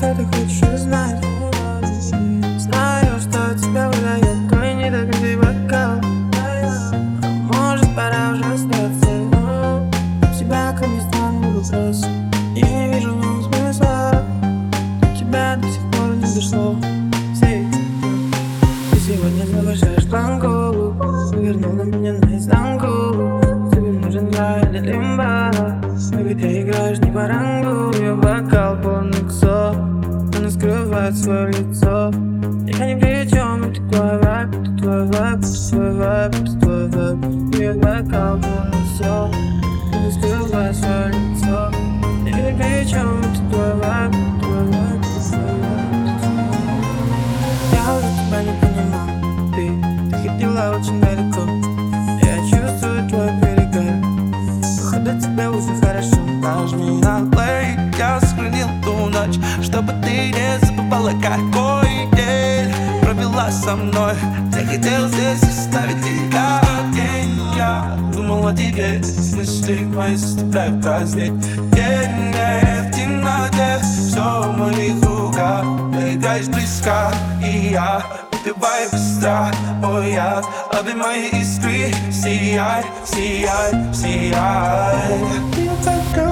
что ты хочешь узнать? Знаю, что тебя выдает твой недокрытый бокал Может, пора уже остаться Тебя ко мне странный вопрос. Я не вижу в нем смысла. Тебя до сих пор не дошло. Ты сегодня завышаешь планку. Вернула меня наизнанку. Скрывает свое лицо. Я ни при чем, это твой вайб Это твой вайб, это твой вайб, это твой вайб Ее бокал полный ксо Она скрывает свое лицо. Я ни при чем, это твой вайб Это твой вайб, это твой вайб Я уже тебя не понимаю. Ты, ты ходила очень далеко. Я чувствую твой перегар. Походу тебе уже хорошо. Нажми на плей, я сохранил ту ночь Чтобы ты не забывала, какой день Провела со мной. Ты хотел здесь оставить тебя день Я думал о тебе Мысли мои заставляют праздник День в темноте Все в моих руках. Играешь близко И я Выпивай быстро Мой яд Обнимай искры. Сияй, сияй, сияй. Ты